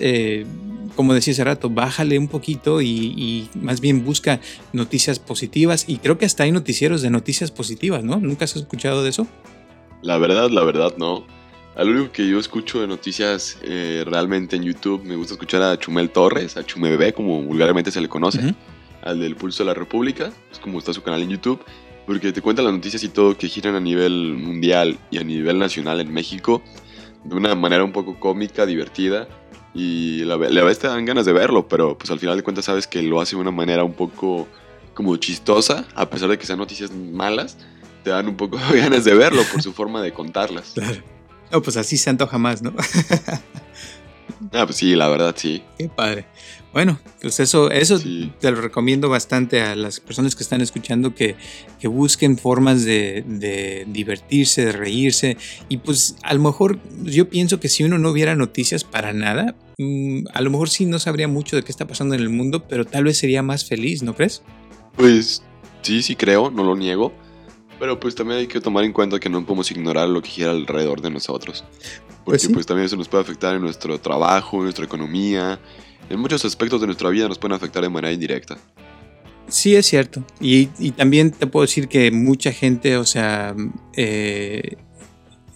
como decía hace rato, bájale un poquito y, y, más bien busca noticias positivas y creo que hasta hay noticieros de noticias positivas, ¿no? ¿Nunca has escuchado de eso? La verdad, la verdad, no. Lo único que yo escucho de noticias eh, realmente en YouTube, me gusta escuchar a Chumel Torres, a Chume Bebé, como vulgarmente se le conoce, al del Pulso de la República, es como está su canal en YouTube, porque te cuenta las noticias y todo que giran a nivel mundial y a nivel nacional en México, de una manera un poco cómica, divertida, y la, la vez te dan ganas de verlo, pero pues al final de cuentas sabes que lo hace de una manera un poco como chistosa, a pesar de que sean noticias malas, te dan un poco ganas de verlo por su forma de contarlas. Claro. No, pues así se antoja más, ¿no? ah, pues sí, la verdad, sí. Qué padre. Bueno, pues eso, eso te lo recomiendo bastante a las personas que están escuchando que, que busquen formas de, de, divertirse, de reírse. Y pues a lo mejor yo pienso que si uno no viera noticias para nada, mm, a lo mejor sí no sabría mucho de qué está pasando en el mundo, pero tal vez sería más feliz, ¿no crees? Pues sí, sí creo, no lo niego. Pero pues también hay que tomar en cuenta que no podemos ignorar lo que gira alrededor de nosotros. Porque pues, pues, también eso nos puede afectar en nuestro trabajo, en nuestra economía, en muchos aspectos de nuestra vida nos pueden afectar de manera indirecta. Sí, es cierto. Y, y también te puedo decir que mucha gente, o sea, eh,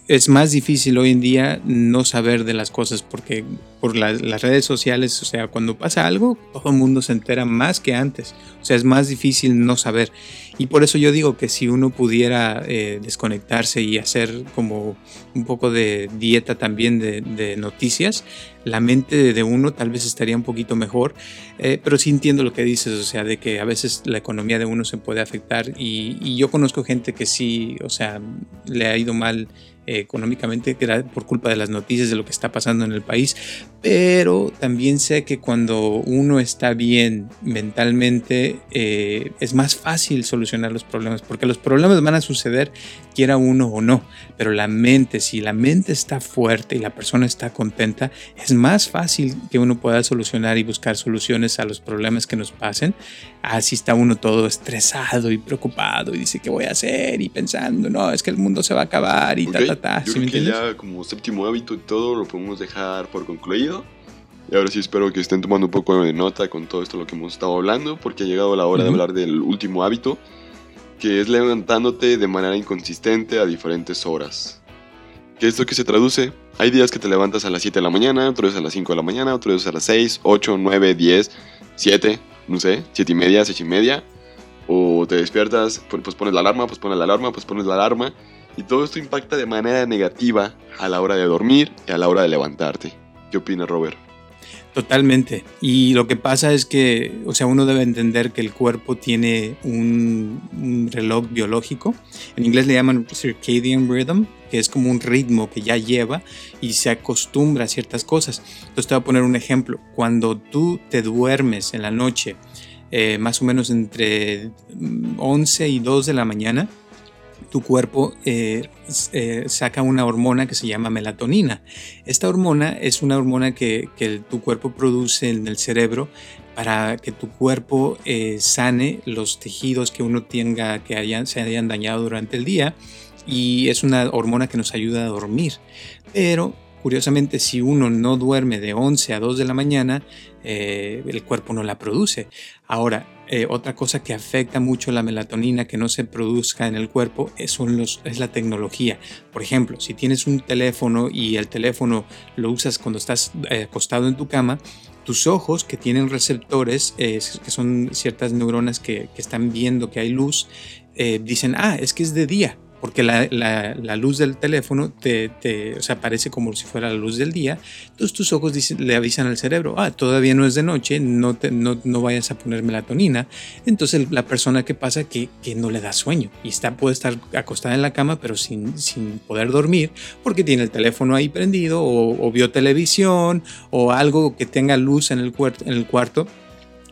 es más difícil hoy en día no saber de las cosas porque por las redes sociales, o sea, cuando pasa algo, todo el mundo se entera más que antes. O sea, es más difícil no saber. Y por eso yo digo que si uno pudiera eh, desconectarse y hacer como un poco de dieta también de, noticias, la mente de uno tal vez estaría un poquito mejor. Eh, pero sí entiendo lo que dices, o sea, de que a veces la economía de uno se puede afectar. Y, y yo conozco gente que sí, o sea, le ha ido mal eh, económicamente por culpa de las noticias de lo que está pasando en el país, pero también sé que cuando uno está bien mentalmente eh, es más fácil solucionar los problemas, porque los problemas van a suceder quiera uno o no, pero la mente, si la mente está fuerte y la persona está contenta, es más fácil que uno pueda solucionar y buscar soluciones a los problemas que nos pasen. Así está uno todo estresado y preocupado y dice, ¿qué voy a hacer? Y pensando, no, es que el mundo se va a acabar y ta, ta, ta. Yo creo que ya como séptimo hábito y todo lo podemos dejar por concluido. Y ahora sí espero que estén tomando un poco de nota con todo esto lo que hemos estado hablando, porque ha llegado la hora de hablar del último hábito que es levantándote de manera inconsistente a diferentes horas. ¿Qué es lo que se traduce? Hay días que te levantas a las 7 de la mañana, otros días a las 5 de la mañana, otros días a las 6, 8, 9, 10, 7, no sé, 7 y media, 6 y media. O te despiertas, pues pones la alarma, pues pones la alarma, pues pones la alarma. Y todo esto impacta de manera negativa a la hora de dormir y a la hora de levantarte. ¿Qué opinas, Robert? Totalmente. Y lo que pasa es que, o sea, uno debe entender que el cuerpo tiene un, reloj biológico. En inglés le llaman circadian rhythm, que es como un ritmo que ya lleva y se acostumbra a ciertas cosas. Entonces te voy a poner un ejemplo. Cuando tú te duermes en la noche, eh, más o menos entre 11 y 2 de la mañana, tu cuerpo eh, eh, saca una hormona que se llama melatonina. Esta hormona es una hormona que, tu cuerpo produce en el cerebro para que tu cuerpo eh, sane los tejidos que uno tenga que hayan, se hayan dañado durante el día y es una hormona que nos ayuda a dormir. Pero curiosamente si uno no duerme de 11 a 2 de la mañana, el cuerpo no la produce. Ahora, eh, otra cosa que afecta mucho la melatonina que no se produzca en el cuerpo es, los, es la tecnología. Por ejemplo, si tienes un teléfono y el teléfono lo usas cuando estás eh, acostado en tu cama, tus ojos que tienen receptores, que son ciertas neuronas que, están viendo que hay luz, eh, dicen, ah, es que es de día porque la, la, luz del teléfono te, te, o sea, parece como si fuera la luz del día. Entonces tus ojos le avisan al cerebro, ah, todavía no es de noche, no, te, no, no, vayas a poner melatonina. Entonces la persona que pasa que, que no le da sueño y está, puede estar acostada en la cama pero sin, sin poder dormir porque tiene el teléfono ahí prendido o, o vio televisión o algo que tenga luz en el, en el cuarto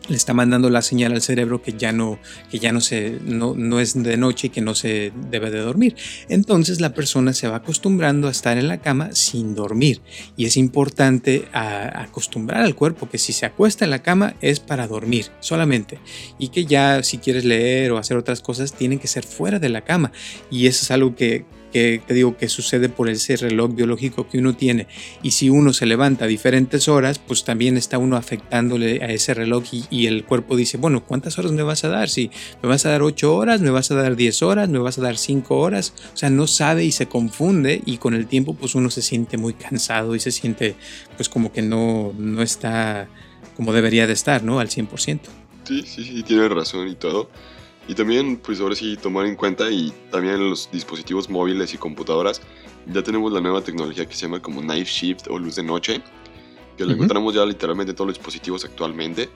le está mandando la señal al cerebro que ya no, que ya no, se, no, no, es de noche y que no se debe de dormir. Entonces la persona se va acostumbrando a estar en la cama sin dormir. Y es importante acostumbrar al cuerpo que si se acuesta en la cama es para dormir solamente. Y que ya si quieres leer o hacer otras cosas tienen que ser fuera de la cama. Y eso es algo que que te digo que sucede por ese reloj biológico que uno tiene. Y si uno se levanta a diferentes horas, pues también está uno afectándole a ese reloj y, el cuerpo dice, bueno, ¿cuántas horas me vas a dar? Si me vas a dar 8 horas, me vas a dar 10 horas, me vas a dar 5 horas. O sea, no sabe y se confunde y con el tiempo pues uno se siente muy cansado y se siente pues como que no, no está como debería de estar, ¿no? Al 100%. Sí, sí, sí, tiene razón y todo. Y también, pues ahora sí, tomar en cuenta y también los dispositivos móviles y computadoras, ya tenemos la nueva tecnología que se llama como Night Shift o luz de noche, que lo encontramos ya literalmente en todos los dispositivos actualmente,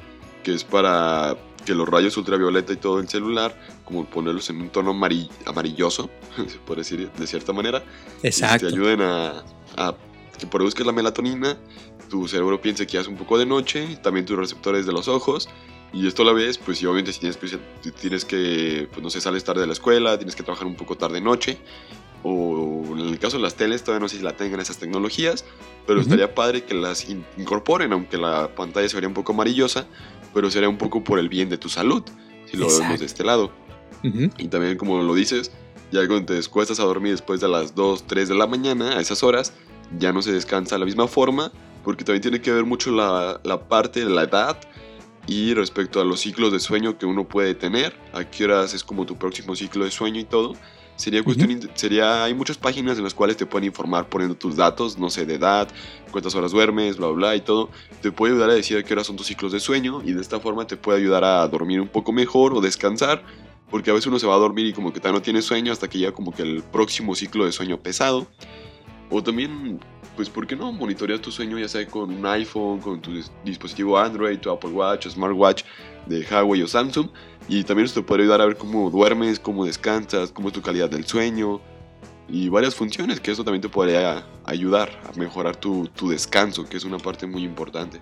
que es para que los rayos ultravioleta y todo el celular, como ponerlos en un tono amarilloso, se puede decir de cierta manera, Exacto. te ayuden a, a que produzcas la melatonina, tu cerebro piense que hace un poco de noche, también tus receptores de los ojos, y esto a la vez, pues obviamente si tienes, tienes que, pues no sé, sales tarde de la escuela, tienes que trabajar un poco tarde noche, o en el caso de las teles todavía no sé si la tengan esas tecnologías, pero estaría padre que las incorporen, aunque la pantalla se vería un poco amarillosa, pero sería un poco por el bien de tu salud, si lo vemos de este lado. Y también como lo dices, ya cuando te descuestas a dormir después de las 2, 3 de la mañana, a esas horas, ya no se descansa de la misma forma, porque también tiene que ver mucho la, la parte de la edad, y respecto a los ciclos de sueño que uno puede tener, a qué horas es como tu próximo ciclo de sueño y todo, sería cuestión, sería, hay muchas páginas en las cuales te pueden informar poniendo tus datos, no sé, de edad, cuántas horas duermes, bla, bla, y todo. Te puede ayudar a decir a qué horas son tus ciclos de sueño y de esta forma te puede ayudar a dormir un poco mejor o descansar, porque a veces uno se va a dormir y como que no tiene sueño hasta que llega como que el próximo ciclo de sueño pesado. O también pues ¿por qué no monitorear tu sueño ya sea con un iPhone, con tu dispositivo Android, tu Apple Watch Smartwatch de Huawei o Samsung? Y también esto puede ayudar a ver cómo duermes, cómo descansas, cómo es tu calidad del sueño. y varias funciones, que eso también te podría ayudar a mejorar tu, tu descanso, que es una parte muy importante.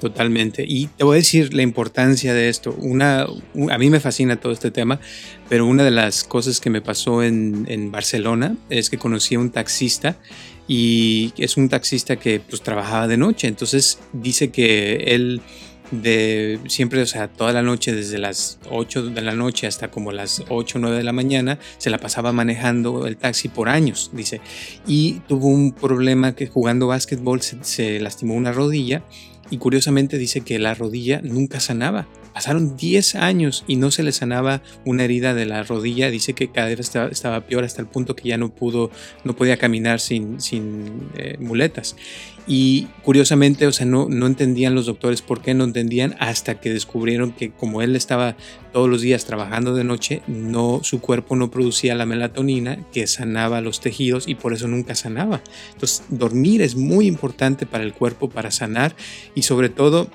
Totalmente. Y te voy a decir la importancia de esto. Una, a mí me fascina todo este tema, pero una de las cosas que me pasó en, en Barcelona es que conocí a un taxista y es un taxista que pues trabajaba de noche. Entonces dice que él de siempre, o sea, toda la noche, desde las 8 de la noche hasta como las 8 o 9 de la mañana, se la pasaba manejando el taxi por años, dice. Y tuvo un problema que jugando básquetbol se, se lastimó una rodilla y curiosamente dice que la rodilla nunca sanaba. Pasaron 10 años y no se le sanaba una herida de la rodilla. Dice que cada vez estaba, peor hasta el punto que ya no pudo, no podía caminar sin, eh, muletas. Y curiosamente, o sea, no, no entendían los doctores por qué no entendían hasta que descubrieron que como él estaba todos los días trabajando de noche, no, su cuerpo no producía la melatonina que sanaba los tejidos y por eso nunca sanaba. Entonces, dormir es muy importante para el cuerpo, para sanar y sobre todo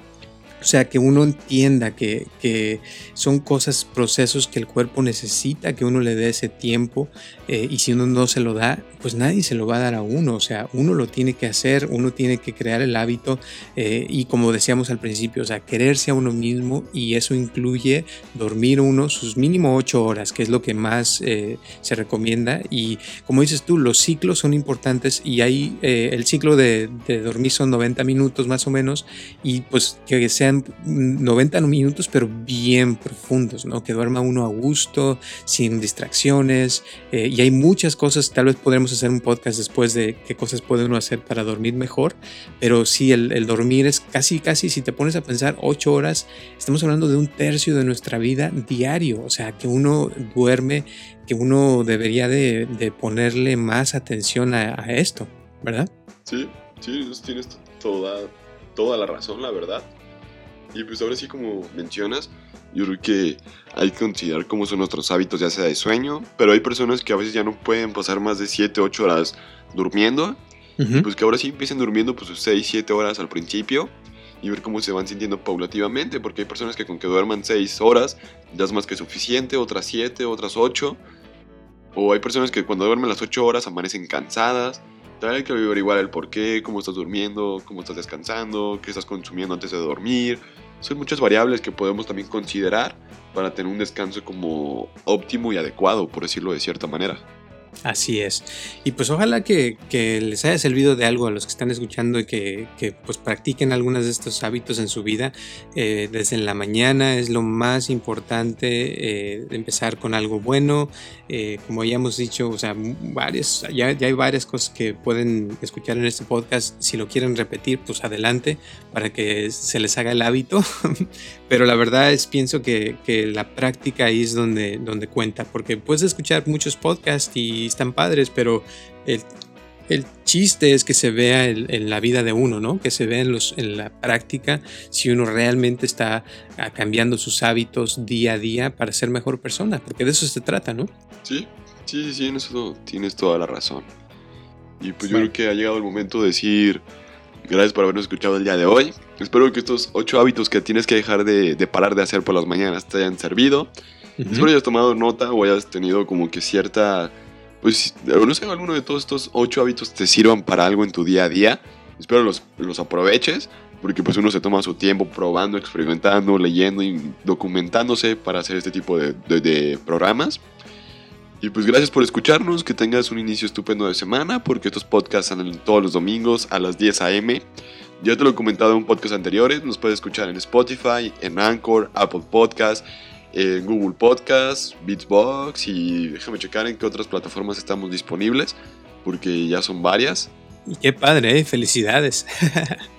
o sea, que uno entienda que, que, son cosas, procesos que el cuerpo necesita, que uno le dé ese tiempo eh, y si uno no se lo da, pues nadie se lo va a dar a uno. O sea, uno lo tiene que hacer, uno tiene que crear el hábito eh, y como decíamos al principio, o sea, quererse a uno mismo y eso incluye dormir uno sus mínimo ocho horas, que es lo que más eh, se recomienda. Y como dices tú, los ciclos son importantes y hay el ciclo de, de dormir son 90 minutos más o menos y pues que sean 90 minutos, pero bien profundos, ¿no? Que duerma uno a gusto, sin distracciones. Eh, y hay muchas cosas, tal vez podremos hacer un podcast después de qué cosas puede uno hacer para dormir mejor. Pero sí, el, dormir es casi, casi, si te pones a pensar, 8 horas, estamos hablando de un tercio de nuestra vida diario. O sea, que uno duerme, que uno debería de, ponerle más atención a, a esto, ¿verdad? Sí, sí, tienes toda, toda la razón, la verdad. Y pues ahora sí, como mencionas, yo creo que hay que considerar cómo son nuestros hábitos, ya sea de sueño, pero hay personas que a veces ya no pueden pasar más de 7, 8 horas durmiendo. Pues que ahora sí empiecen durmiendo pues 6, 7 horas al principio y ver cómo se van sintiendo paulativamente, porque hay personas que con que duerman 6 horas ya es más que suficiente, otras 7, otras 8. O hay personas que cuando duermen las 8 horas amanecen cansadas. También hay que averiguar el por qué, cómo estás durmiendo, cómo estás descansando, qué estás consumiendo antes de dormir son muchas variables que podemos también considerar para tener un descanso como óptimo y adecuado, por decirlo de cierta manera. Así es. Y pues ojalá que, les haya servido de algo a los que están escuchando y que, pues practiquen algunos de estos hábitos en su vida. Eh, desde la mañana es lo más importante eh, empezar con algo bueno. Eh, como ya hemos dicho, o sea, varias, ya, ya, hay varias cosas que pueden escuchar en este podcast. Si lo quieren repetir, pues adelante para que se les haga el hábito. Pero la verdad es, pienso que, que la práctica ahí es donde, donde cuenta, porque puedes escuchar muchos podcasts y están padres, pero el, el chiste es que se vea en, la vida de uno, ¿no? Que se vea en, los, en la práctica si uno realmente está ah, cambiando sus hábitos día a día para ser mejor persona, porque de eso se trata, ¿no? Sí, sí, sí, en eso tienes toda la razón. Y pues yo creo que ha llegado el momento de decir gracias por habernos escuchado el día de hoy. Espero que estos ocho hábitos que tienes que dejar de, de parar de hacer por las mañanas te hayan servido. Espero que hayas tomado nota o hayas tenido como que cierta pues no sé, alguno de todos estos ocho hábitos te sirvan para algo en tu día a día. Espero los, los aproveches, porque pues uno se toma su tiempo probando, experimentando, leyendo y documentándose para hacer este tipo de, de, programas. Y pues gracias por escucharnos, que tengas un inicio estupendo de semana, porque estos podcasts salen todos los domingos a las 10 a.m. Ya te lo he comentado en podcast anteriores, nos puedes escuchar en Spotify, en Anchor, Apple Podcasts en Google Podcast, Beatsbox y déjame checar en qué otras plataformas estamos disponibles, porque ya son varias. Y qué padre, ¿eh? felicidades.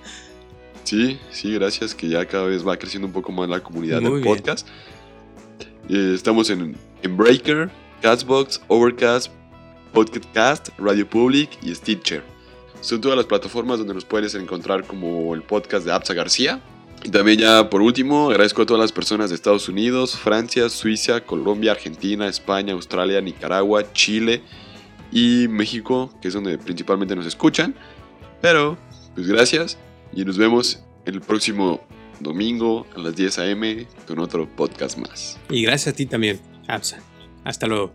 sí, sí, gracias, que ya cada vez va creciendo un poco más la comunidad del podcast. Eh, estamos en, en Breaker, Castbox, Overcast, Podcast, Radio Public y Stitcher. Son todas las plataformas donde nos puedes encontrar como el podcast de Apsa García. Y también ya por último, agradezco a todas las personas de Estados Unidos, Francia, Suiza, Colombia, Argentina, España, Australia, Nicaragua, Chile y México, que es donde principalmente nos escuchan. Pero, pues gracias y nos vemos el próximo domingo a las 10 a.m. con otro podcast más. Y gracias a ti también, Absa. Hasta luego.